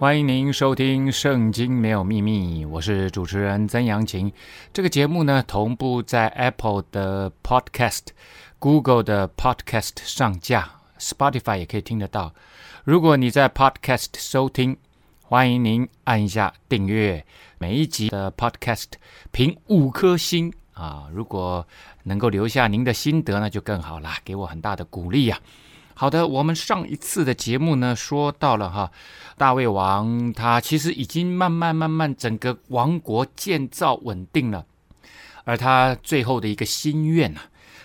欢迎您收听《圣经没有秘密》，我是主持人曾阳晴。这个节目呢，同步在 Apple 的 Podcast、Google 的 Podcast 上架，Spotify 也可以听得到。如果你在 Podcast 收听，欢迎您按一下订阅，每一集的 Podcast 评五颗星啊！如果能够留下您的心得，那就更好了，给我很大的鼓励呀、好的，我们上一次的节目呢，说到了哈，大卫王他其实已经慢慢慢慢整个王国建造稳定了，而他最后的一个心愿呢，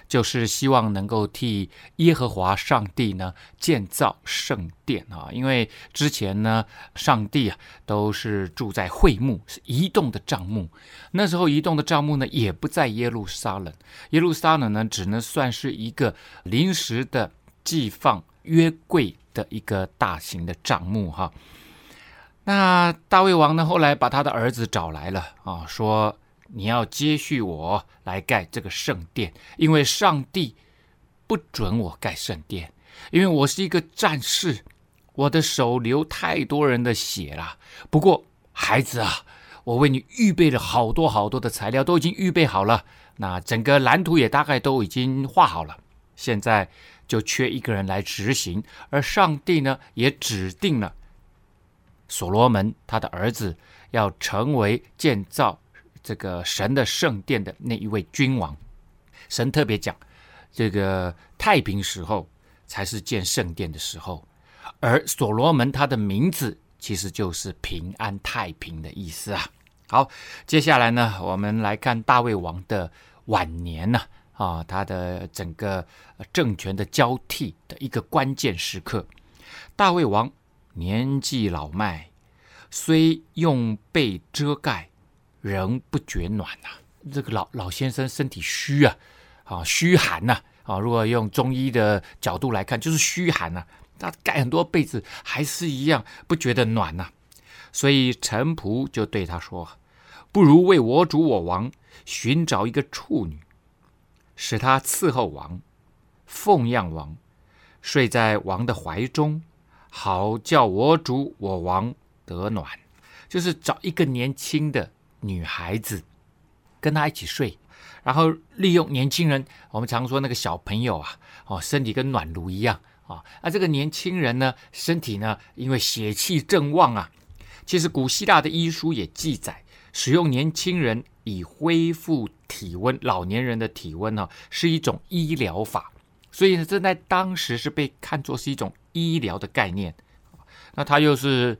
就是希望能够替耶和华上帝呢建造圣殿啊，因为之前呢，上帝啊都是住在会幕，是移动的帐幕，那时候移动的帐幕呢也不在耶路撒冷，耶路撒冷呢只能算是一个临时的。寄放约柜的一个大型的账目哈，那大卫王呢，后来把他的儿子找来了啊，说你要接续我来盖这个圣殿，因为上帝不准我盖圣殿，因为我是一个战士，我的手流太多人的血了。不过孩子啊，我为你预备了好多好多的材料，都已经预备好了，那整个蓝图也大概都已经画好了，现在。就缺一个人来执行，而上帝呢，也指定了所罗门他的儿子要成为建造这个神的圣殿的那一位君王。神特别讲，这个太平时候才是建圣殿的时候，而所罗门他的名字其实就是平安太平的意思啊。好，接下来呢，我们来看大卫王的晚年呢、啊，他的整个政权的交替的一个关键时刻，大卫王年纪老迈，虽用被遮盖，仍不觉暖呐、这个老老先生身体虚啊，啊虚寒呐，啊，如果用中医的角度来看，就是虚寒呐、他盖很多被子，还是一样不觉得暖呐、所以臣仆就对他说：“不如为我主我王寻找一个处女。”使他伺候王，奉养王，睡在王的怀中，好叫我主我王得暖。就是找一个年轻的女孩子，跟他一起睡，然后利用年轻人。我们常说那个小朋友啊，哦，身体跟暖炉一样啊。那这个年轻人呢，身体呢，因为血气正旺啊。其实古希腊的医书也记载，使用年轻人。以恢复体温，老年人的体温呢，是一种医疗法，所以呢，这在当时是被看作是一种医疗的概念。那他又是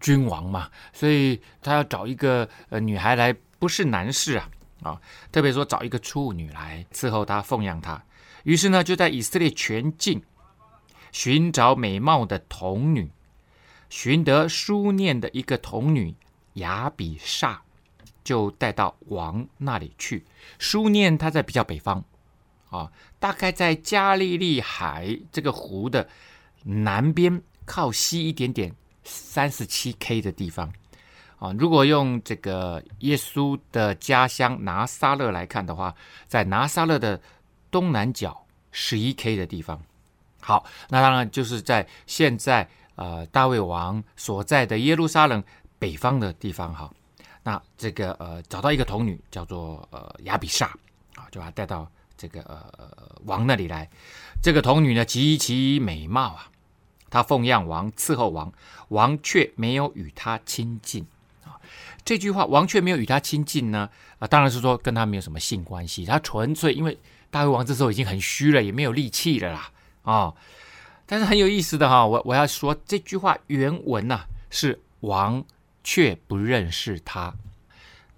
君王嘛，所以他要找一个呃女孩来，不是难事啊啊！特别说找一个处女来伺候他、奉养他。于是呢，就在以色列全境寻找美貌的童女，寻得书念的一个童女雅比煞。就带到王那里去。书念他在比较北方，啊，大概在加利利海这个湖的南边靠西一点点，三十七 K 的地方，啊，如果用这个耶稣的家乡拿撒勒来看的话，在拿撒勒的东南角十一 K 的地方。好，那当然就是在现在呃大卫王所在的耶路撒冷北方的地方，哈。那这个呃，找到一个童女叫做呃亚比煞啊，就把她带到这个呃王那里来。这个童女呢极其美貌啊，她奉养王，伺候王，王却没有与她亲近啊。这句话，王却没有与她亲近呢啊，当然是说跟她没有什么性关系，他纯粹因为大卫王这时候已经很虚了，也没有力气了啦啊。但是很有意思的哈，我我要说这句话原文呐、是王。却不认识他，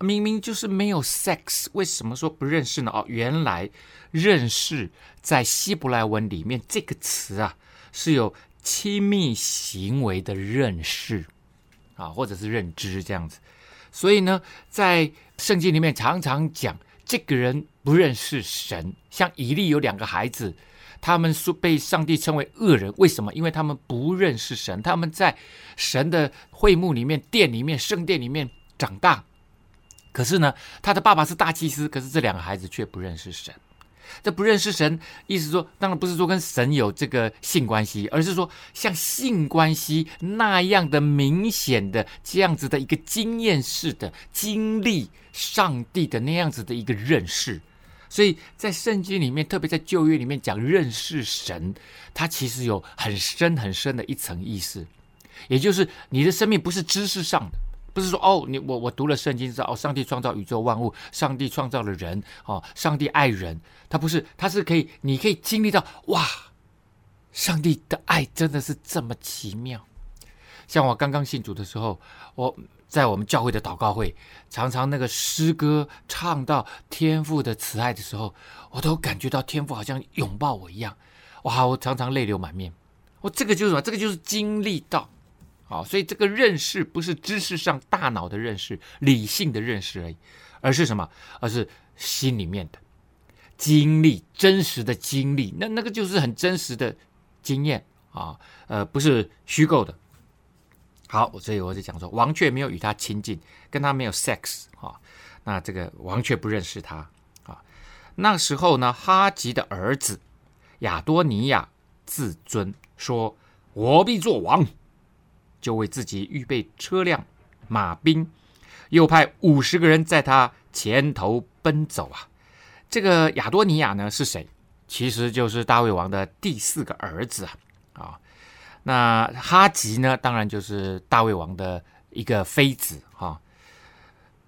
明明就是没有 sex，为什么说不认识呢？哦，原来认识在希伯来文里面这个词啊，是有亲密行为的认识啊，或者是认知这样子。所以呢，在圣经里面常常讲这个人不认识神。像以利有两个孩子，他们说被上帝称为恶人，为什么？因为他们不认识神，他们在神的会幕里面、殿里面、圣殿里面长大。可是呢，他的爸爸是大祭司，可是这两个孩子却不认识神。这不认识神，意思说，当然不是说跟神有这个性关系，而是说像性关系那样的明显的这样子的一个经验式的经历上帝的那样子的一个认识。所以在圣经里面，特别在旧约里面讲认识神，它其实有很深很深的一层意思，也就是你的生命不是知识上的。不是说哦，你我我读了圣经知道哦，上帝创造宇宙万物，上帝创造了人哦，上帝爱人，他不是，他是可以，你可以经历到哇，上帝的爱真的是这么奇妙。像我刚刚信主的时候，我在我们教会的祷告会，常常那个诗歌唱到天父的慈爱的时候，我都感觉到天父好像拥抱我一样，哇，我常常泪流满面。我这个就是什么？这个就是经历到。好，所以这个认识不是知识上大脑的认识、理性的认识而已，而是什么？而是心里面的经历、真实的经历。那那个就是很真实的经验啊，呃，不是虚构的。好，所以我就讲说，王却没有与他亲近，跟他没有 sex 啊。那这个王却不认识他啊。那时候呢，哈吉的儿子亚多尼亚自尊说：“我必做王。”就为自己预备车辆、马兵，又派五十个人在他前头奔走啊。这个亚多尼亚呢是谁？其实就是大卫王的第四个儿子啊。啊，那哈吉呢，当然就是大卫王的一个妃子哈。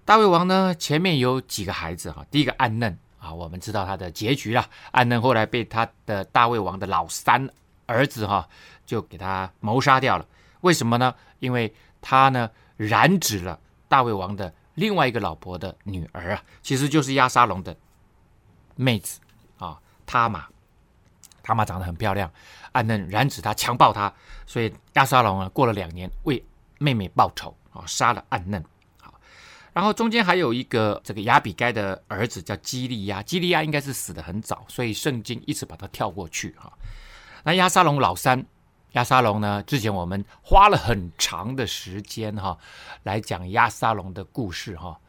大卫王呢前面有几个孩子哈，第一个暗嫩啊，我们知道他的结局了。暗嫩后来被他的大卫王的老三儿子哈，就给他谋杀掉了。为什么呢？因为他呢染指了大卫王的另外一个老婆的女儿啊，其实就是亚沙龙的妹子啊，他玛。他玛长得很漂亮，暗嫩染指他，强暴他，所以亚沙龙啊过了两年为妹妹报仇啊，杀了暗嫩。好，然后中间还有一个这个亚比该的儿子叫基利亚，基利亚应该是死得很早，所以圣经一直把他跳过去哈。那亚沙龙老三。亚沙龙呢？之前我们花了很长的时间哈，来讲亚沙龙的故事哈。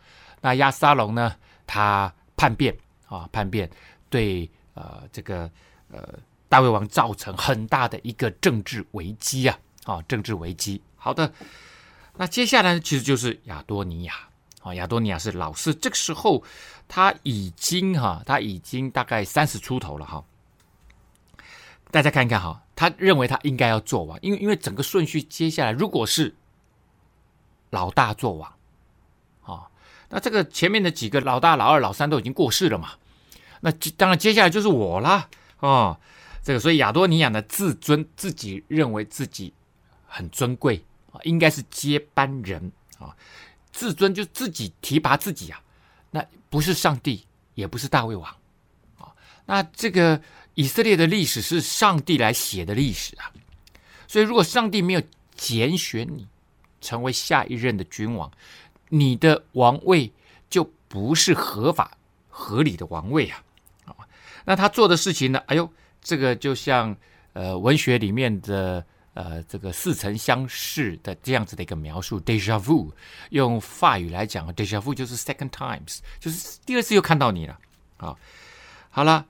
那亚沙龙呢，他叛变啊，叛变对呃这个呃大卫王造成很大的一个政治危机啊啊，政治危机。好的，那接下来，其实就是亚多尼亚啊，亚多尼亚是老四，这个时候他已经哈，他已经大概三十出头了哈。大家看一看哈，他认为他应该要做王，因为因为整个顺序接下来如果是老大做王，啊，那这个前面的几个老大、老二、老三都已经过世了嘛，那当然接下来就是我啦，哦，这个所以亚多尼亚的自尊自己认为自己很尊贵啊，应该是接班人啊，自尊就自己提拔自己啊，那不是上帝，也不是大卫王啊，那这个。以色列的历史是上帝来写的历史啊，所以如果上帝没有拣选你成为下一任的君王，你的王位就不是合法合理的王位啊！那他做的事情呢？哎呦，这个就像呃文学里面的呃这个似曾相识的这样子的一个描述，deja vu，用法语来讲，deja vu 就是 second times，就是第二次又看到你了啊！好了。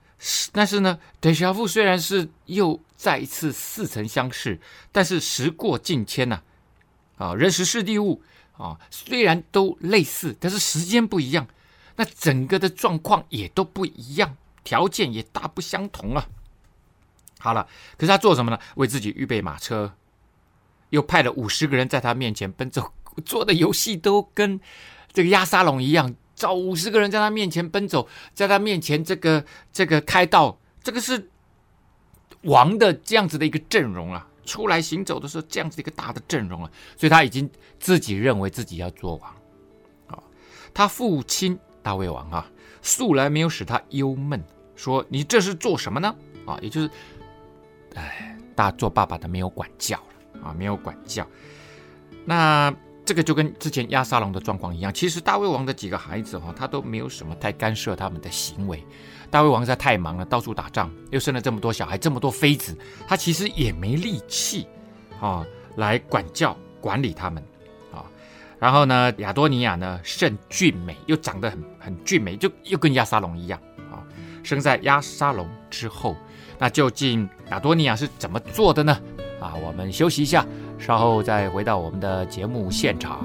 但是呢，déjà vu 虽然是又再一次似曾相识，但是时过境迁呐，啊，人时事地物啊，虽然都类似，但是时间不一样，那整个的状况也都不一样，条件也大不相同啊。好了，可是他做什么呢？为自己预备马车，又派了五十个人在他面前奔走，做的游戏都跟这个压沙龙一样。找五十个人在他面前奔走，在他面前这个这个开道，这个是王的这样子的一个阵容啊！出来行走的时候，这样子一个大的阵容啊！所以他已经自己认为自己要做王啊。他父亲大卫王啊，素来没有使他忧闷，说你这是做什么呢？啊，也就是哎，大做爸爸的没有管教啊，没有管教。那这个就跟之前押沙龙的状况一样，其实大卫王的几个孩子哈，他都没有什么太干涉他们的行为。大卫王实在太忙了，到处打仗，又生了这么多小孩，这么多妃子，他其实也没力气啊来管教管理他们啊。然后呢，亚多尼亚呢甚俊美，又长得很很俊美，就又跟押沙龙一样啊。生在押沙龙之后，那究竟亚多尼亚是怎么做的呢？啊，我们休息一下。稍后再回到我们的节目现场。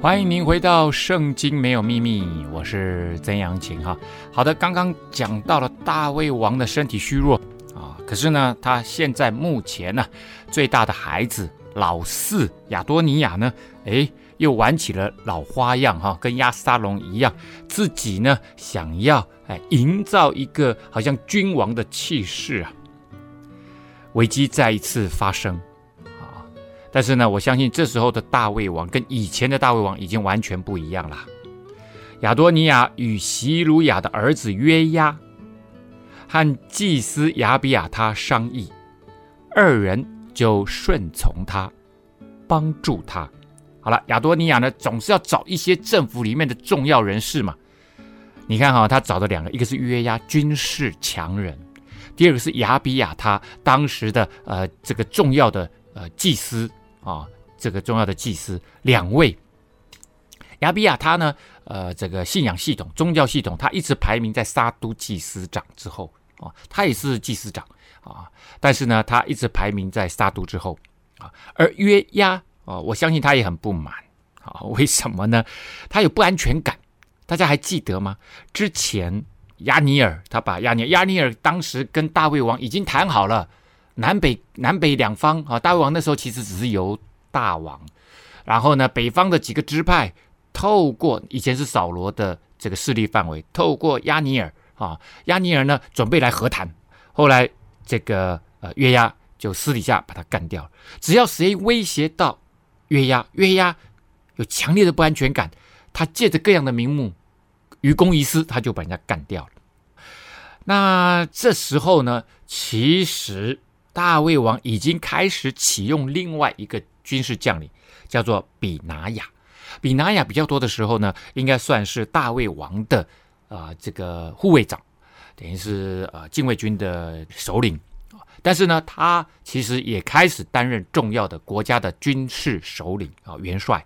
欢迎您回到《圣经没有秘密》，我是曾阳晴哈。好的，刚刚讲到了大卫王的身体虚弱啊，可是呢，他现在目前呢，最大的孩子老四亚多尼亚呢，哎，又玩起了老花样哈，跟亚沙龙一样，自己呢想要哎营造一个好像君王的气势啊，危机再一次发生。但是呢，我相信这时候的大卫王跟以前的大卫王已经完全不一样了。亚多尼亚与席鲁雅的儿子约押和祭司亚比亚他商议，二人就顺从他，帮助他。好了，亚多尼亚呢，总是要找一些政府里面的重要人士嘛。你看哈，他找的两个，一个是约押，军事强人；第二个是亚比亚他，当时的呃这个重要的呃祭司。啊，这个重要的祭司两位，亚比亚他呢，呃，这个信仰系统、宗教系统，他一直排名在沙督祭司长之后啊，他也是祭司长啊，但是呢，他一直排名在沙督之后啊。而约押啊，我相信他也很不满啊，为什么呢？他有不安全感，大家还记得吗？之前押尼尔他把押尼亚尼尔当时跟大卫王已经谈好了。南北南北两方啊，大卫王那时候其实只是由大王，然后呢，北方的几个支派透过以前是扫罗的这个势力范围，透过押尼尔啊，押尼尔呢准备来和谈，后来这个呃约押就私底下把他干掉了。只要谁威胁到约押，约押有强烈的不安全感，他借着各样的名目于公于私，他就把人家干掉了。那这时候呢，其实。大卫王已经开始启用另外一个军事将领，叫做比拿雅。比拿雅比较多的时候呢，应该算是大卫王的啊、呃、这个护卫长，等于是呃禁卫军的首领。但是呢，他其实也开始担任重要的国家的军事首领啊、元帅。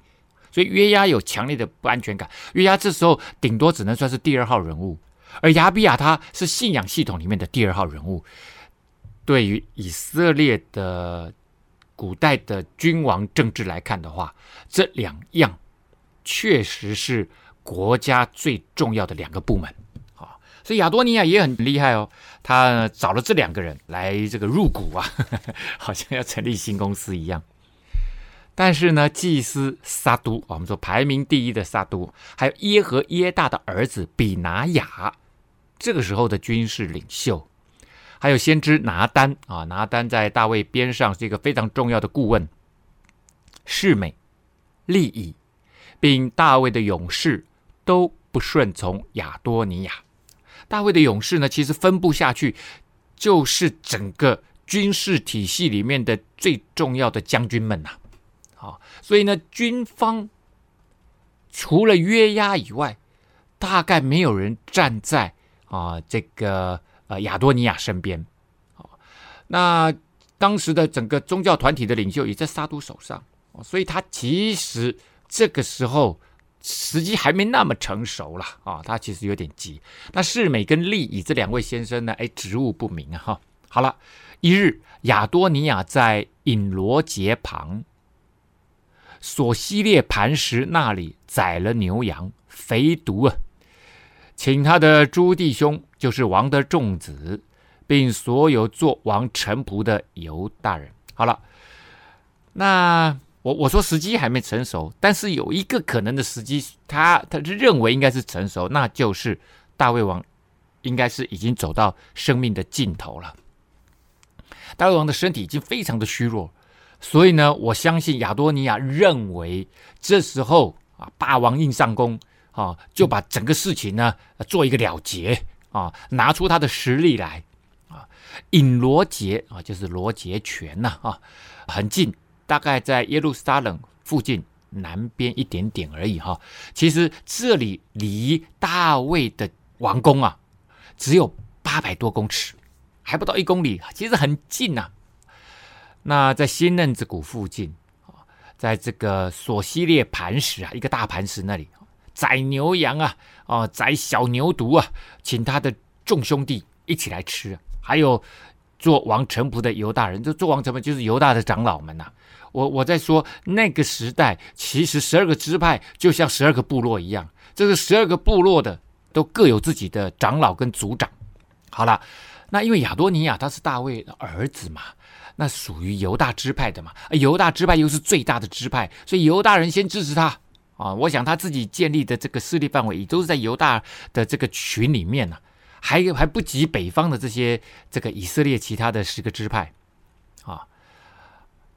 所以约押有强烈的不安全感。约押这时候顶多只能算是第二号人物，而亚比亚他是信仰系统里面的第二号人物。对于以色列的古代的君王政治来看的话，这两样确实是国家最重要的两个部门啊。所以亚多尼亚也很厉害哦，他找了这两个人来这个入股啊，好像要成立新公司一样。但是呢，祭司撒督，我们说排名第一的撒督，还有耶和耶大的儿子比拿雅，这个时候的军事领袖。还有先知拿单啊，拿单在大卫边上是一个非常重要的顾问。示每、利以，并大卫的勇士都不顺从亚多尼亚。大卫的勇士呢，其实分布下去，就是整个军事体系里面的最重要的将军们呐。好，所以呢，军方除了约押以外，大概没有人站在啊这个。呃，亚多尼亚身边，哦，那当时的整个宗教团体的领袖也在撒督手上，所以他其实这个时候时机还没那么成熟了啊，他其实有点急。那世美跟利以这两位先生呢，哎，职务不明啊哈。好了，一日亚多尼亚在隐罗杰旁索西列磐石那里宰了牛羊，肥犊啊，请他的诸弟兄，就是王的众子，并所有做王臣仆的犹大人。好了，那。我我说时机还没成熟，但是有一个可能的时机，他他认为应该是成熟，那就是大卫王应该是已经走到生命的尽头了。大卫王的身体已经非常的虚弱，所以呢，我相信亚多尼亚认为这时候啊，霸王硬上弓啊，就把整个事情呢做一个了结啊，拿出他的实力来啊，引罗杰啊，就是罗杰泉呐啊，很近。大概在耶路撒冷附近南边一点点而已哈，其实这里离大卫的王宫啊，只有八百多公尺，还不到一公里，其实很近呐。那在新嫩子谷附近啊，在这个索西列磐石啊，一个大磐石那里宰牛羊啊，哦，宰小牛犊啊，请他的众兄弟一起来吃，还有做王臣仆的犹大人，这做王臣仆就是犹大的长老们呐。我我在说那个时代，其实十二个支派就像十二个部落一样，这个十二个部落的都各有自己的长老跟族长。好了，那因为亚多尼亚他是大卫的儿子嘛，那属于犹大支派的嘛，犹大支派又是最大的支派，所以犹大人先支持他啊。我想他自己建立的这个势力范围也都是在犹大的这个群里面呢，还还不及北方的这些这个以色列其他的十个支派啊。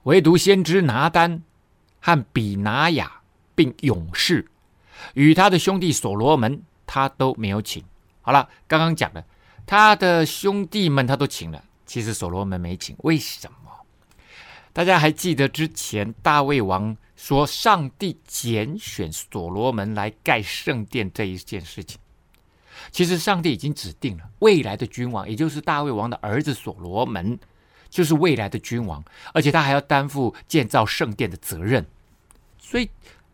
唯独先知拿单和比拿雅，并勇士与他的兄弟所罗门，他都没有请。好了，刚刚讲的，他的兄弟们他都请了，其实所罗门没请，为什么？大家还记得之前大卫王说上帝拣选所罗门来盖圣殿这一件事情？其实上帝已经指定了未来的君王，也就是大卫王的儿子所罗门。就是未来的君王，而且他还要担负建造圣殿的责任，所以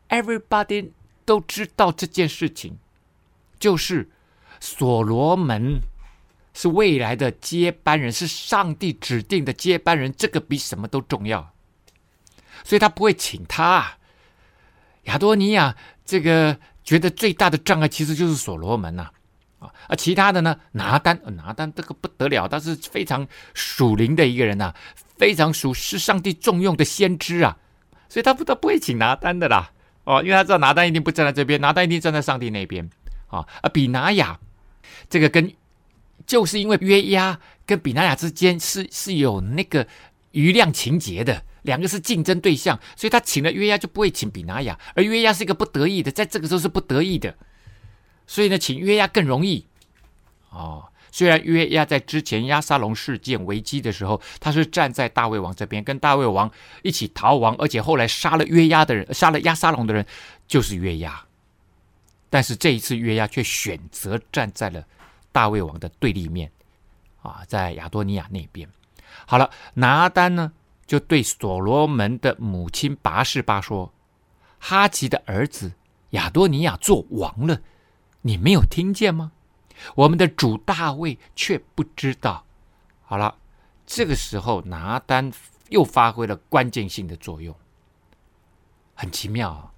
everybody 都知道这件事情，就是所罗门是未来的接班人，是上帝指定的接班人，这个比什么都重要，所以他不会请他。亚多尼亚这个觉得最大的障碍其实就是所罗门呐、啊。啊，其他的呢？拿单，拿单这个不得了，他是非常属灵的一个人呐、啊，非常属是上帝重用的先知啊，所以他不他不会请拿单的啦，哦，因为他知道拿单一定不站在这边，拿单一定站在上帝那边啊。啊，比拿雅这个跟就是因为约押跟比拿雅之间是是有那个余量情节的，两个是竞争对象，所以他请了约押就不会请比拿雅，而约押是一个不得已的，在这个时候是不得已的。所以呢，请约押更容易哦。虽然约押在之前押沙龙事件危机的时候，他是站在大卫王这边，跟大卫王一起逃亡，而且后来杀了约押的人，杀了押沙龙的人就是约押。但是这一次约押却选择站在了大卫王的对立面啊，在亚多尼亚那边。好了，拿单呢就对所罗门的母亲拔示巴说：“哈吉的儿子亚多尼亚做王了。”你没有听见吗？我们的主大卫却不知道。好了，这个时候拿单又发挥了关键性的作用，很奇妙啊。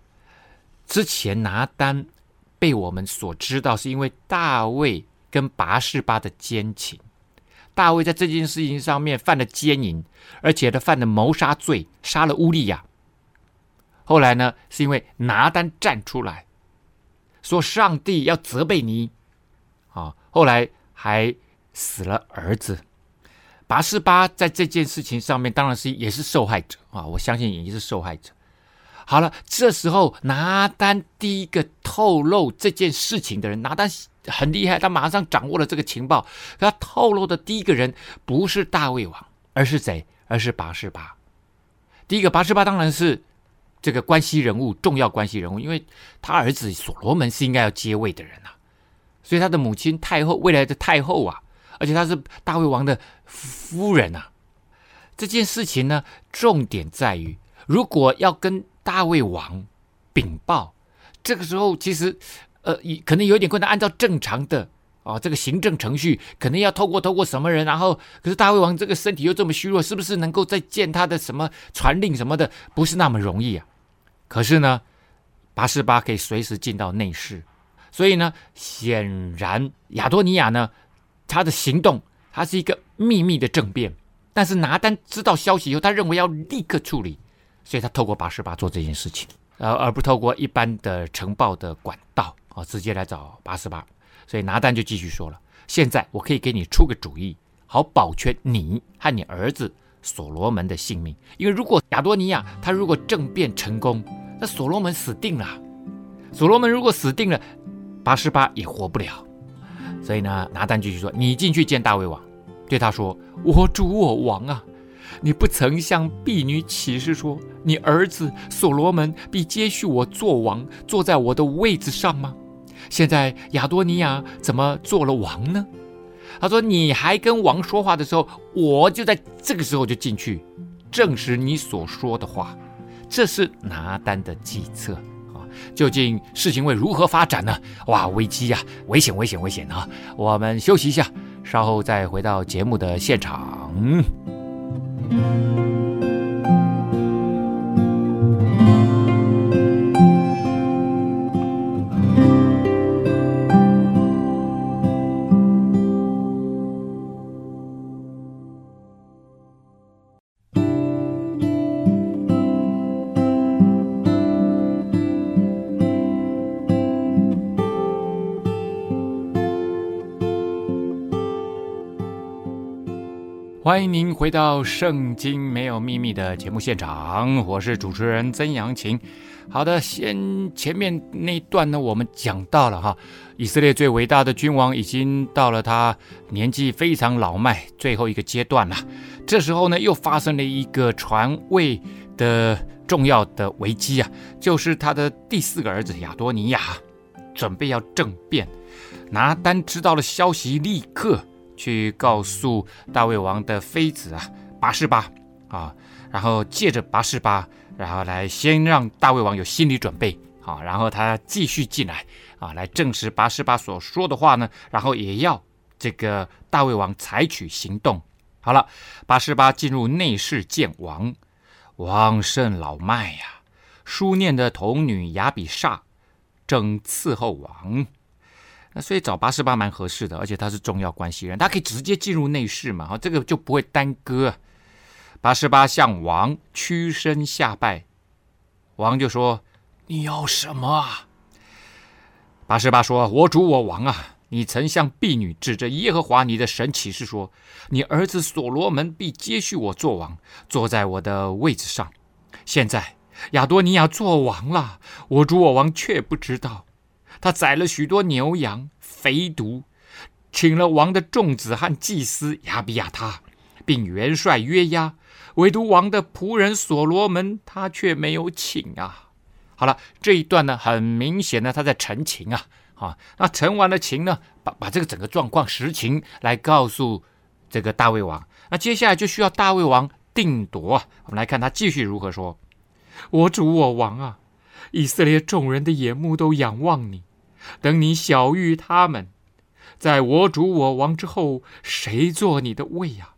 之前拿单被我们所知道，是因为大卫跟拔示巴的奸情。大卫在这件事情上面犯了奸淫，而且他犯了谋杀罪，杀了乌利亚。后来呢，是因为拿单站出来。说上帝要责备你，啊，后来还死了儿子，拔示巴在这件事情上面当然是也是受害者啊，我相信也是受害者。好了，这时候拿单第一个透露这件事情的人，拿单很厉害，他马上掌握了这个情报。他透露的第一个人不是大卫王，而是谁？而是拔示巴。第一个拔示巴当然是。这个关系人物，重要关系人物，因为他儿子所罗门是应该要接位的人啊，所以他的母亲太后，未来的太后啊，而且他是大卫王的夫人啊。这件事情呢，重点在于，如果要跟大卫王禀报这个时候其实呃，可能有点困难，按照正常的。哦，这个行政程序可能要透过透过什么人，然后可是大卫王这个身体又这么虚弱，是不是能够再见他的什么传令什么的，不是那么容易啊？可是呢，拔示巴可以随时进到内室，所以呢，显然亚多尼亚呢，他的行动他是一个秘密的政变，但是拿单知道消息以后，他认为要立刻处理，所以他透过拔示巴做这件事情，而而不透过一般的呈报的管道啊，哦，直接来找拔示巴。所以拿单就继续说了：“现在我可以给你出个主意，好保全你和你儿子所罗门的性命。因为如果亚多尼亚他如果政变成功，那所罗门死定了。所罗门如果死定了，拔示巴也活不了。所以呢，拿单继续说：你进去见大卫王，对他说：我主我王啊，你不曾向婢女起誓说，你儿子所罗门必接续我做王，坐在我的位子上吗？”现在亚多尼亚怎么做了王呢？他说：“你还跟王说话的时候，我就在这个时候就进去，证实你所说的话。”这是拿单的计策啊！究竟事情会如何发展呢？哇，危机呀，危险，危险，危险啊！我们休息一下，稍后再回到节目的现场。Música 欢迎您回到《圣经没有秘密》的节目现场，我是主持人曾阳晴。好的，先前面那一段呢，我们讲到了哈，以色列最伟大的君王已经到了他年纪非常老迈最后一个阶段了。这时候呢，又发生了一个传位的重要的危机啊，就是他的第四个儿子亚多尼亚准备要政变，拿单知道了消息，立刻。去告诉大卫王的妃子啊，拔示巴啊，然后借着拔示巴，然后来先让大卫王有心理准备啊，然后他继续进来啊，来证实拔示巴所说的话呢，然后也要这个大卫王采取行动。好了，拔示巴进入内室见王，王甚老迈呀，书念的童女亚比煞正伺候王。那所以找八十八蛮合适的，而且他是重要关系人，他可以直接进入内室嘛，哈，这个就不会耽搁。八十八向王屈身下拜，王就说：“你要什么啊？”拔示巴说：“我主我王啊，你曾向婢女指着耶和华你的神起誓说，你儿子所罗门必接续我做王，坐在我的位子上。现在亚多尼亚做王了，我主我王却不知道。”他宰了许多牛羊肥犊，请了王的众子和祭司亚比亚他，并元帅约押，唯独王的仆人所罗门，他却没有请啊。好了，这一段呢，很明显呢，他在陈情啊。啊，那陈完了情呢，把把这个整个状况实情来告诉这个大卫王。那接下来就需要大卫王定夺啊。我们来看他继续如何说：“我主我王啊。”以色列众人的眼目都仰望你，等你晓諭他们，在我主我王之后，谁做你的位呀？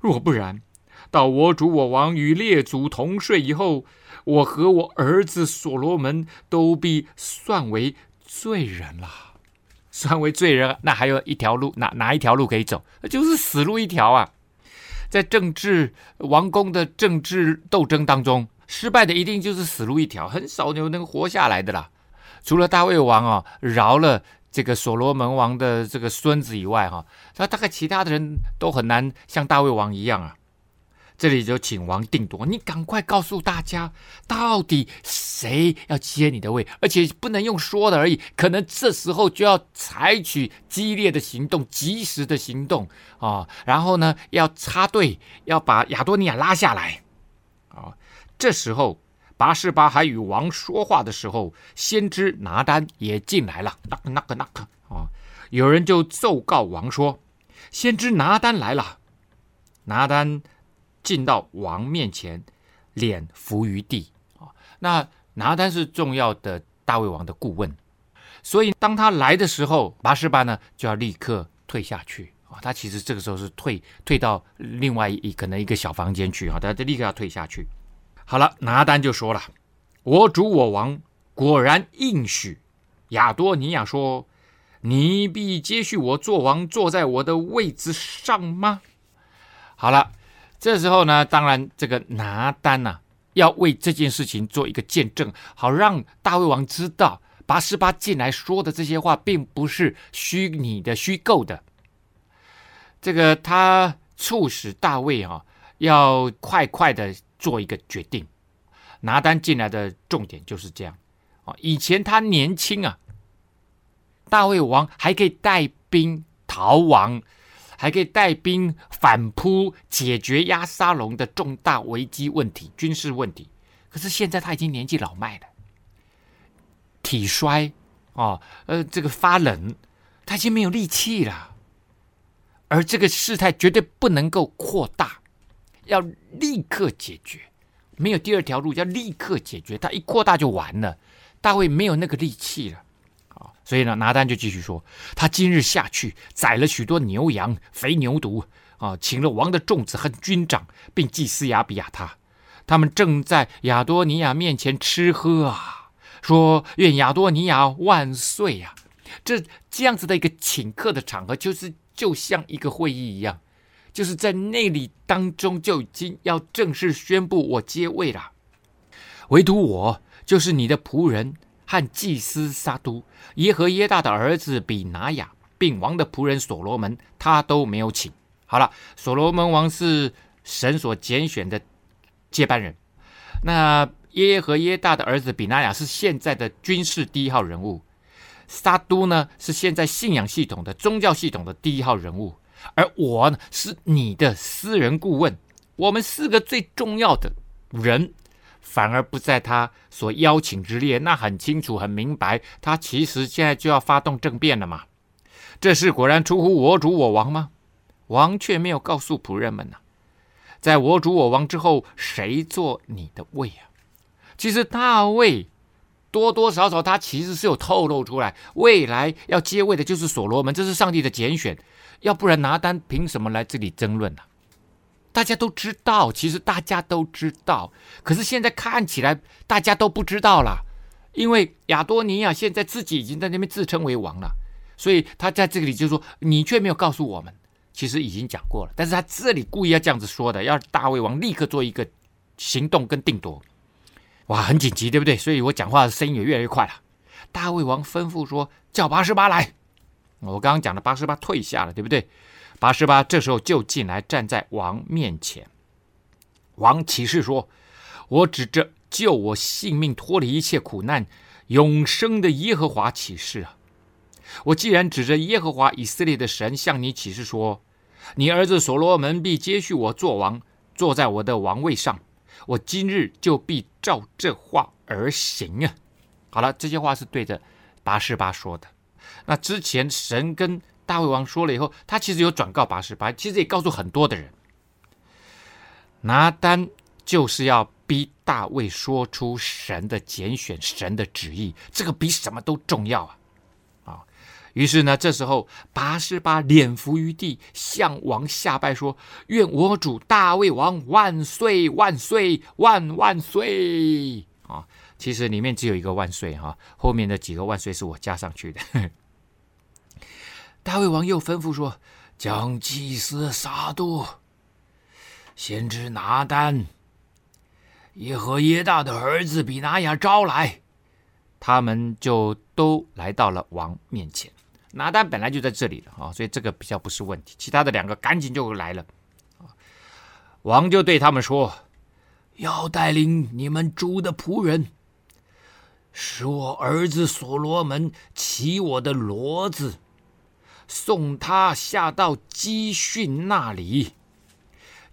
若不然，到我主我王与列祖同睡以后，我和我儿子所罗门都必算为罪人了。算为罪人，那还有一条路，哪哪一条路可以走？就是死路一条啊！在政治王宫的政治斗争当中。失败的一定就是死路一条，很少有能活下来的啦。除了大卫王啊，饶了这个所罗门王的这个孙子以外，哈，他大概其他的人都很难像大卫王一样啊。这里就请王定夺，你赶快告诉大家，到底谁要接你的位，而且不能用说的而已，可能这时候就要采取激烈的行动，及时的行动啊。然后呢，要插队，要把亚多尼亚拉下来啊。这时候，拔示巴还与王说话的时候，先知拿单也进来了。那个、那个、那个啊！有人就奏告王说：“先知拿单来了。”拿单进到王面前，脸伏于地啊。那拿单是重要的大卫王的顾问。所以当他来的时候，拔示巴呢就要立刻退下去啊。他其实这个时候是退退到另外一可能一个小房间去啊，他就立刻要退下去。好了，拿单就说了：“我主我王果然应许亚多尼亚说，你必接续我做王，坐在我的位置上吗？”好了，这时候呢，当然这个拿单呐、啊，要为这件事情做一个见证，好让大卫王知道拔示巴进来说的这些话，并不是虚拟的、虚构的。这个他促使大卫啊，要快快的做一个决定。拿单进来的重点就是这样啊，以前他年轻啊，大卫王还可以带兵逃亡。还可以带兵反扑，解决押沙龙的重大危机问题、军事问题。可是现在他已经年纪老迈了，体衰哦，呃，这个发冷，他已经没有力气了。而这个事态绝对不能够扩大，要立刻解决，没有第二条路，要立刻解决。他一扩大就完了，大卫没有那个力气了。所以呢，拿单就继续说，他今日下去宰了许多牛羊、肥牛犊啊，请了王的众子和军长，并祭司亚比亚他，他们正在亚多尼亚面前吃喝啊，说愿亚多尼亚万岁呀、啊！这这样子的一个请客的场合，就是就像一个会议一样，就是在内里当中就已经要正式宣布我接位了，唯独我就是你的仆人。和祭司撒督、耶和耶大的儿子比拿雅，并王的仆人所罗门，他都没有请。好了，所罗门王是神所拣选的接班人。那耶和耶大的儿子比拿雅是现在的军事第一号人物，撒督呢是现在信仰系统的宗教系统的第一号人物，而我呢是你的私人顾问。我们四个最重要的人。反而不在他所邀请之列，那很清楚、很明白，他其实现在就要发动政变了嘛。这事果然出乎我主我王吗？王却没有告诉仆人们呢、在我主我王之后，谁做你的位啊？其实大卫多多少少他其实是有透露出来，未来要接位的就是所罗门，这是上帝的拣选，要不然拿单凭什么来这里争论呢、啊？大家都知道，其实大家都知道，可是现在看起来大家都不知道了，因为亚多尼亚现在自己已经在那边自称为王了，所以他在这里就说：“你却没有告诉我们，其实已经讲过了。”但是他这里故意要这样子说的，要大卫王立刻做一个行动跟定夺。哇，很紧急，对不对？所以我讲话的声音也越来越快了。大卫王吩咐说：“叫八十八来。”我刚刚讲的八十八退下了，对不对？八十八这时候就进来，站在王面前。王起誓说：“我指着救我性命、脱离一切苦难、永生的耶和华起誓啊！我既然指着耶和华以色列的神向你起誓说，你儿子所罗门必接续我做王，坐在我的王位上，我今日就必照这话而行啊！”好了，这些话是对着八十八说的。那之前神跟大卫王说了以后，他其实有转告拔示巴，其实也告诉很多的人。拿单就是要逼大卫说出神的拣选、神的旨意，这个比什么都重要啊！啊，于是呢，这时候拔示巴脸伏于地，向王下拜说：“愿我主大卫王万岁万岁万万岁！”啊，其实里面只有一个万岁哈，后面的几个万岁是我加上去的。大卫王又吩咐说：“将祭司撒督、先知拿单、耶和耶大的儿子比拿雅招来。”他们就都来到了王面前。拿单本来就在这里了啊，所以这个比较不是问题。其他的两个赶紧就来了。王就对他们说：“要带领你们主的仆人，使我儿子所罗门骑我的骡子。”送他下到基训那里，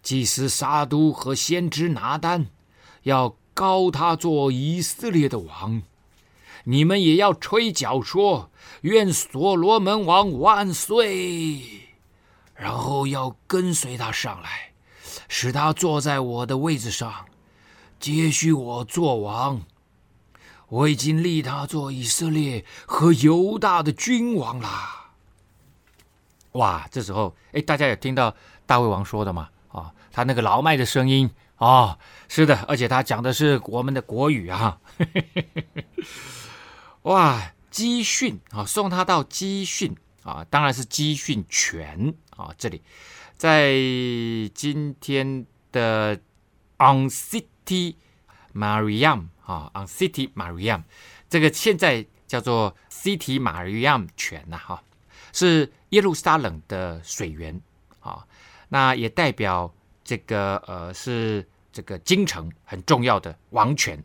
祭司沙督和先知拿单要高他做以色列的王。你们也要吹角说：“愿所罗门王万岁！”然后要跟随他上来，使他坐在我的位子上，接续我做王。我已经立他做以色列和犹大的君王啦。哇，这时候，哎，大家有听到大胃王说的吗？啊、哦，他那个老迈的声音、哦，是的，而且他讲的是我们的国语啊。哇，基训啊，送他到基训啊，当然是基训泉啊。这里在今天的 On City Mariam 啊，On City Mariam，这个现在叫做 City Mariam 泉呐，哈，是耶路撒冷的水源啊。那也代表这个呃，是这个京城很重要的王权，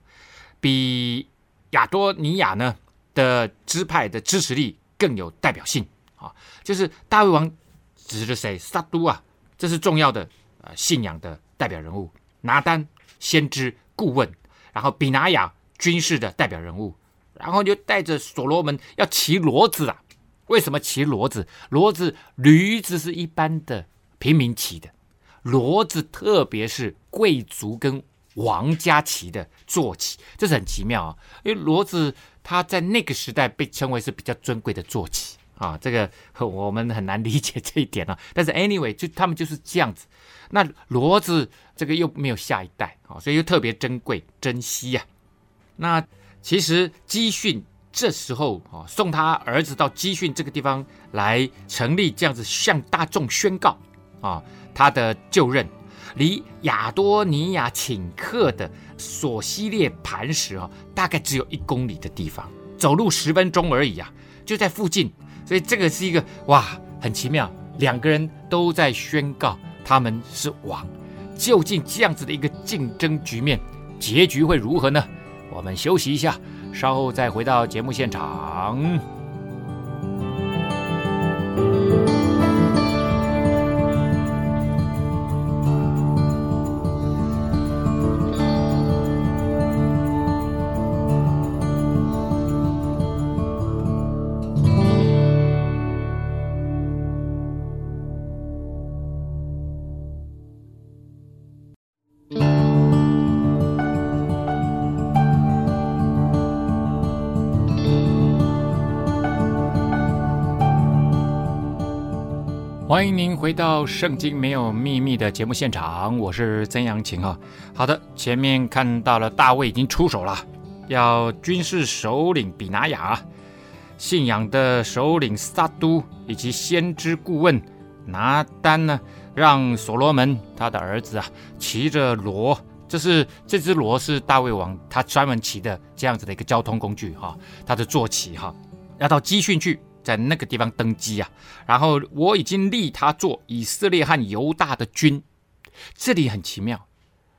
比亚多尼亚呢的支派的支持力更有代表性啊，就是大卫王指的谁？撒都啊，这是重要的呃信仰的代表人物。拿单先知顾问，然后比拿雅军事的代表人物，然后就带着所罗门要骑骡子啊。为什么骑骡子？骡子驴子是一般的平民骑的，骡子特别是贵族跟王家骑的坐骑，这是很奇妙啊！因为骡子它在那个时代被称为是比较尊贵的坐骑啊，这个我们很难理解这一点啊。但是 anyway，就他们就是这样子。那骡子这个又没有下一代啊，所以又特别珍贵珍惜呀。那其实基训这时候啊，送他儿子到基训这个地方来成立，这样子向大众宣告啊，他的就任。离亚多尼亚请客的索西列磐石啊，大概只有一公里的地方，走路十分钟而已啊，就在附近。所以这个是一个哇，很奇妙，两个人都在宣告他们是王。究竟这样子的一个竞争局面，结局会如何呢？我们休息一下，稍后再回到节目现场。欢迎您回到《圣经没有秘密》的节目现场，我是曾阳晴啊。好的，前面看到了大卫已经出手了，要军事首领比拿雅、信仰的首领撒都以及先知顾问拿单呢，让所罗门他的儿子啊骑着骡，这是这只骡是大卫王他专门骑的这样子的一个交通工具哈，他的坐骑哈，要到基训去。在那个地方登基啊，然后我已经立他做以色列和犹大的君。这里很奇妙，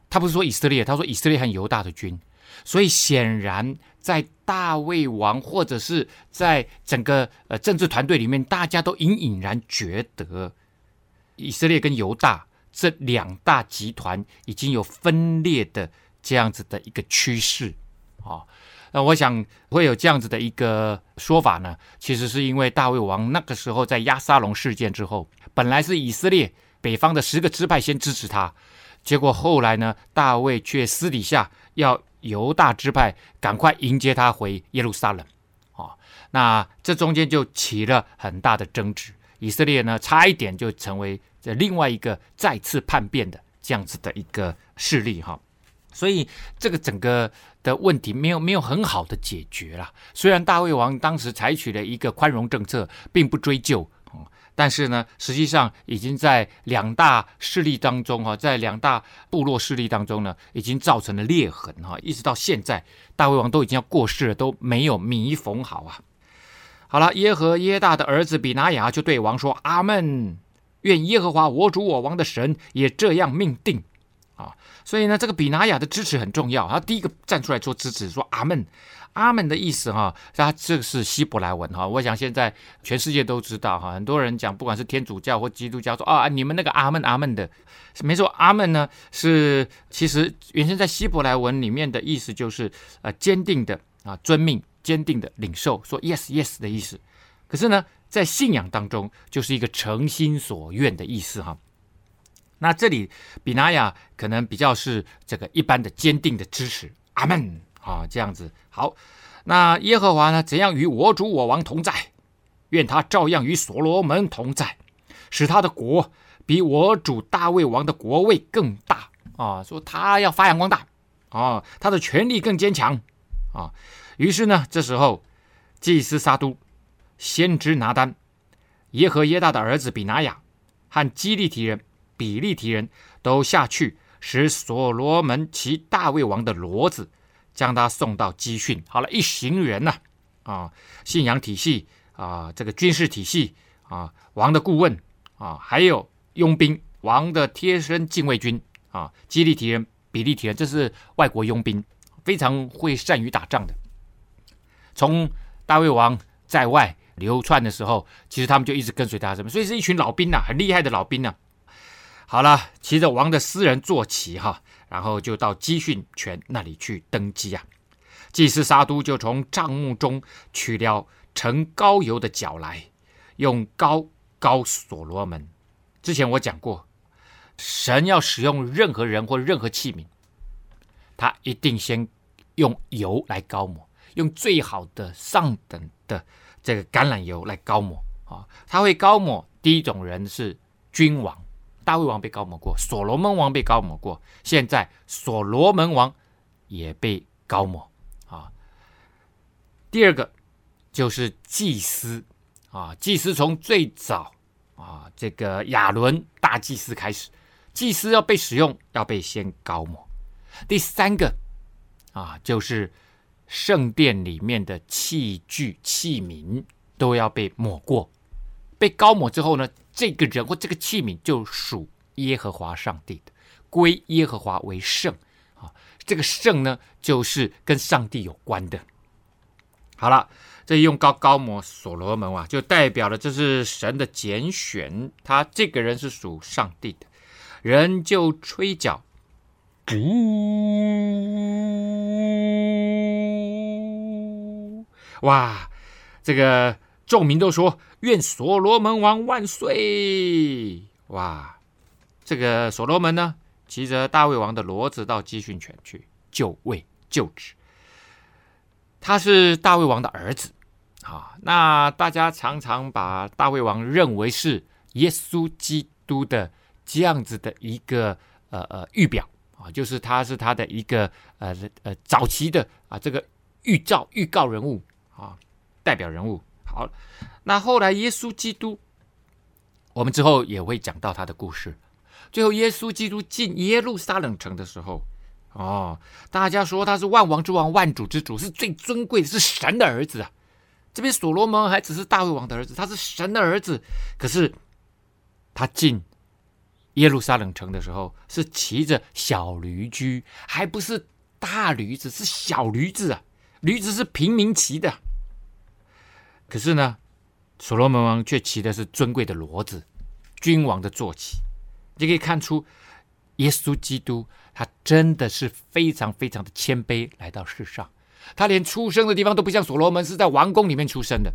他不是说以色列，他说以色列和犹大的君。所以显然，在大卫王或者是在整个呃政治团队里面，大家都隐隐然觉得以色列跟犹大这两大集团已经有分裂的这样子的一个趋势啊。那我想会有这样子的一个说法呢，其实是因为大卫王那个时候在押沙龙事件之后，本来是以色列北方的十个支派先支持他，结果后来呢，大卫却私底下要犹大支派赶快迎接他回耶路撒冷，啊，那这中间就起了很大的争执，以色列呢差一点就成为这另外一个再次叛变的这样子的一个势力哈。所以这个整个的问题没有没有很好的解决了。虽然大卫王当时采取了一个宽容政策，并不追究，但是呢，实际上已经在两大势力当中哈，在两大部落势力当中呢，已经造成了裂痕哈。一直到现在，大卫王都已经要过世了，都没有弥缝好啊。好了，耶和耶大的儿子比拿雅就对王说：“阿门，愿耶和华我主我王的神也这样命定。”啊，所以呢，这个比拿雅的支持很重要。他第一个站出来做支持，说“阿门”，“阿门”的意思哈，他这个是希伯来文哈。我想现在全世界都知道哈，很多人讲，不管是天主教或基督教，说啊，你们那个“阿门”“阿门”的，没错，“阿门”呢是其实原先在希伯来文里面的意思就是呃坚定的啊遵命，坚定的领受，说 “yes yes” 的意思。可是呢，在信仰当中就是一个诚心所愿的意思哈。那这里比拿雅可能比较是这个一般的坚定的支持，阿门啊，这样子好。那耶和华呢，怎样与我主我王同在？愿他照样与所罗门同在，使他的国比我主大卫王的国位更大啊！说他要发扬光大啊，他的权力更坚强啊。于是呢，这时候祭司撒督、先知拿单、耶和耶大的儿子比拿雅和基利提人比利提人都下去，使所罗门骑大卫王的骡子，将他送到基训。好了，一行人呐，啊，信仰体系。啊，这个军事体系啊，王的顾问啊，还有佣兵，王的贴身禁卫军啊，基利提人、比利提人，这是外国佣兵，非常会善于打仗的。从大卫王在外流窜的时候，其实他们就一直跟随他，什么？所以是一群老兵呐、很厉害的老兵呐、好了，骑着王的私人坐骑哈，然后就到基训泉那里去登基啊。祭司撒督就从帐幕中取了。盛膏油的角来，用膏膏所罗门。之前我讲过，神要使用任何人或任何器皿，他一定先用油来膏抹，用最好的上等的这个橄榄油来膏抹啊。他会膏抹第一种人是君王，大卫王被高抹过，所罗门王被高抹过，现在所罗门王也被高抹啊。第二个。就是祭司啊，祭司从最早啊，这个亚伦大祭司开始，祭司要被使用，要被先高抹。第三个啊，就是圣殿里面的器具器皿都要被抹过，被高抹之后呢，这个人或这个器皿就属耶和华上帝的，归耶和华为圣啊。这个圣呢，就是跟上帝有关的。好了。这用高高摩所罗门啊，就代表了这是神的拣选，他这个人是属上帝的，人就吹角，呜，哇，这个众民都说愿所罗门王万岁！哇，这个所罗门呢，骑着大卫王的骡子到基训犬去就位就职，他是大卫王的儿子。啊，那大家常常把大卫王认为是耶稣基督的这样子的一个呃呃预表啊，就是他是他的一个呃呃早期的啊这个预兆预告人物啊代表人物。好，那后来耶稣基督，我们之后也会讲到他的故事。最后耶稣基督进耶路撒冷城的时候，哦，大家说他是万王之王、万主之主，是最尊贵的，是神的儿子啊。这边所罗门还只是大卫王的儿子，他是神的儿子。可是他进耶路撒冷城的时候，是骑着小驴驹，还不是大驴子，是小驴子啊。驴子是平民骑的。可是呢，所罗门王却骑的是尊贵的骡子，君王的坐骑。你可以看出，耶稣基督他真的是非常非常的谦卑来到世上。他连出生的地方都不像所罗门，是在王宫里面出生的。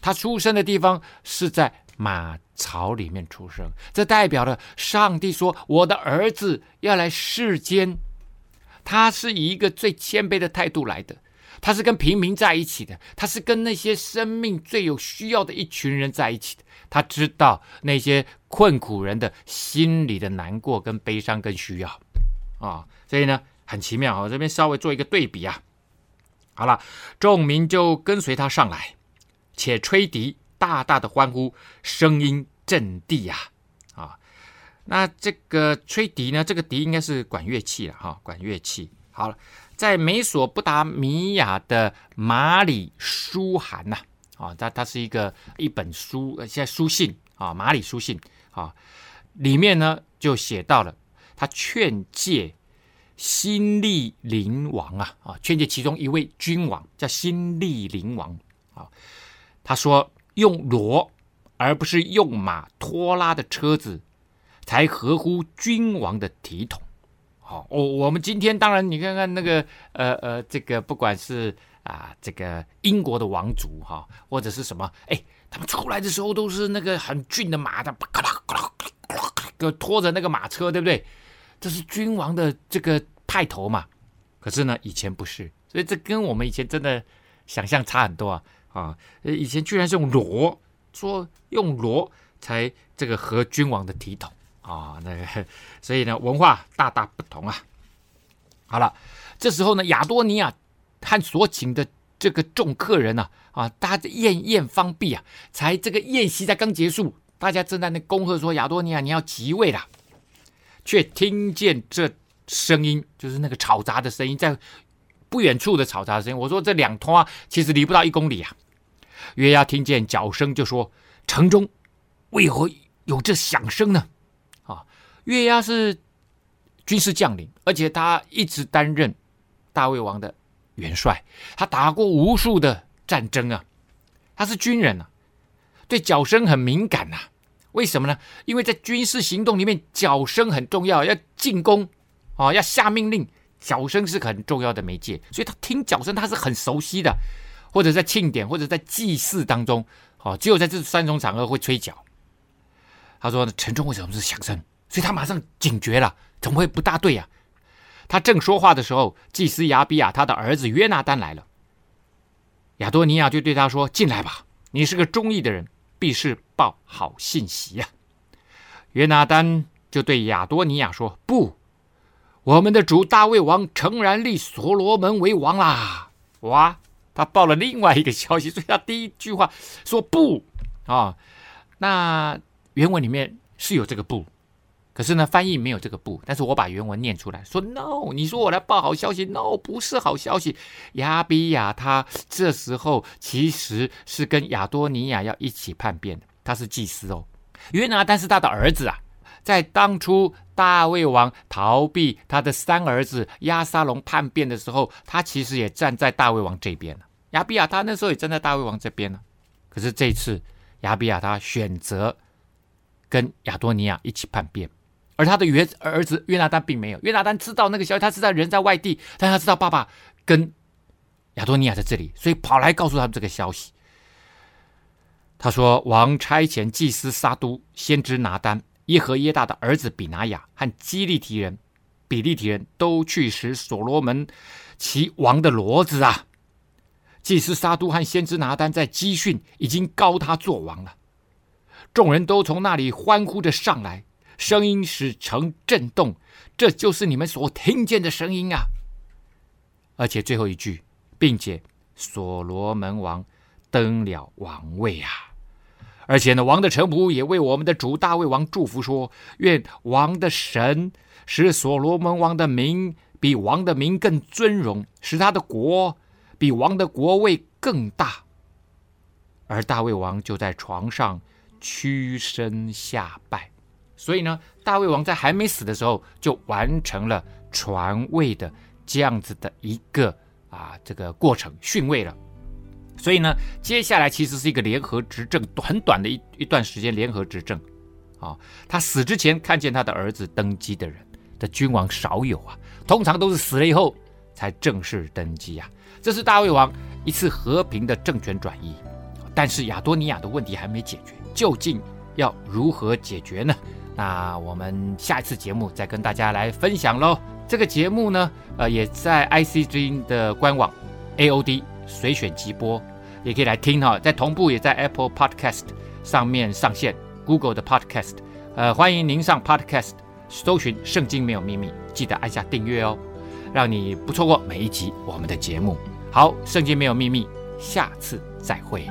他出生的地方是在马槽里面出生，这代表了上帝说：“我的儿子要来世间。”他是以一个最谦卑的态度来的，他是跟平民在一起的，他是跟那些生命最有需要的一群人在一起的。他知道那些困苦人的心里的难过、跟悲伤、跟需要啊，所以呢，很奇妙啊。我这边稍微做一个对比啊。好了，众民就跟随他上来，且吹笛，大大的欢呼，声音震地呀！啊，那这个吹笛呢？这个笛应该是管乐器了哈，管乐器。好了，在美索不达米亚的马里书函呐，啊，它它是一个一本书，呃现在书信啊，马里书信啊，里面呢就写到了他劝诫。新利林王啊啊，劝诫其中一位君王叫新利林王啊，他说用骡而不是用马拖拉的车子，才合乎君王的体统。好，我我们今天当然你看看那个呃呃，这个不管是啊这个英国的王族哈，或者是什么，哎，他们出来的时候都是那个很俊的马的，咔啦咔啦咔啦，就拖着那个马车，对不对？这是君王的这个派头嘛？可是呢，以前不是，所以这跟我们以前真的想象差很多啊啊！以前居然是用锣，说用锣才这个合君王的体统啊，那个所以呢文化大大不同啊。好了，这时候呢亚多尼亚和所请的这个众客人呢啊，大家宴宴方毕啊，才这个宴席才刚结束，大家正在那恭贺说亚多尼亚你要即位了，却听见这声音，就是那个吵杂的声音在。不远处的嘈杂声音，我说这两通啊，其实离不到一公里啊。约押听见脚声，就说：“城中为何有这响声呢？”月牙是军事将领，而且他一直担任大卫王的元帅，他打过无数的战争啊，他是军人啊，对脚声很敏感呐、啊。为什么呢？因为在军事行动里面，脚声很重要，要进攻啊，要下命令。脚声是很重要的媒介，所以他听脚声他是很熟悉的，或者在庆典或者在祭祀当中，哦，只有在这三种场合会吹脚。他说：“城中为什么是响声？”所以他马上警觉了，怎么会不大对呀、啊？他正说话的时候，祭司亚比亚他的儿子约拿单来了。亚多尼亚就对他说：“进来吧，你是个忠义的人，必是报好信息呀、啊。”约拿单就对亚多尼亚说：“不。”我们的主大卫王诚然立所罗门为王啦！哇，他报了另外一个消息，所以他第一句话说不啊、那原文里面是有这个不，可是呢翻译没有这个不。但是我把原文念出来说：No，你说我来报好消息？No，不是好消息。亚比亚他这时候其实是跟亚多尼亚要一起叛变的，他是祭司哦。约拿但是他的儿子啊。在当初大卫王逃避他的三儿子亚沙龙叛变的时候，他其实也站在大卫王这边了。亚比亚他那时候也站在大卫王这边了。可是这次亚比亚他选择跟亚多尼亚一起叛变，而他的约儿子约拿单并没有。约拿单知道那个消息，他知道人在外地，但他知道爸爸跟亚多尼亚在这里，所以跑来告诉他们这个消息。他说：“王差遣祭司撒督、先知拿单。”耶和耶大的儿子比拿雅和基利提人、比利提人都去使所罗门其王的骡子啊！祭司撒督和先知拿单在基训已经膏他做王了。众人都从那里欢呼着上来，声音使城震动。这就是你们所听见的声音啊！而且最后一句，并且所罗门王登了王位啊！而且呢，王的臣仆也为我们的主大卫王祝福说：“愿王的神使所罗门王的名比王的名更尊荣，使他的国比王的国位更大。”而大卫王就在床上屈身下拜。所以呢，大卫王在还没死的时候就完成了传位的这样子的一个啊这个过程，逊位了。所以呢，接下来其实是一个联合执政，短短的一一段时间联合执政，啊、他死之前看见他的儿子登基的人的君王少有啊，通常都是死了以后才正式登基啊。这是大卫王一次和平的政权转移，但是亚多尼亚的问题还没解决，究竟要如何解决呢？那我们下一次节目再跟大家来分享喽这个节目呢呃也在 icg 的官网 aod 随选即播也可以来听哈在同步也在 apple podcast 上面上线 google 的 podcast 呃欢迎您上 podcast 搜寻圣经没有秘密记得按下订阅哦让你不错过每一集我们的节目。好圣经没有秘密下次再会。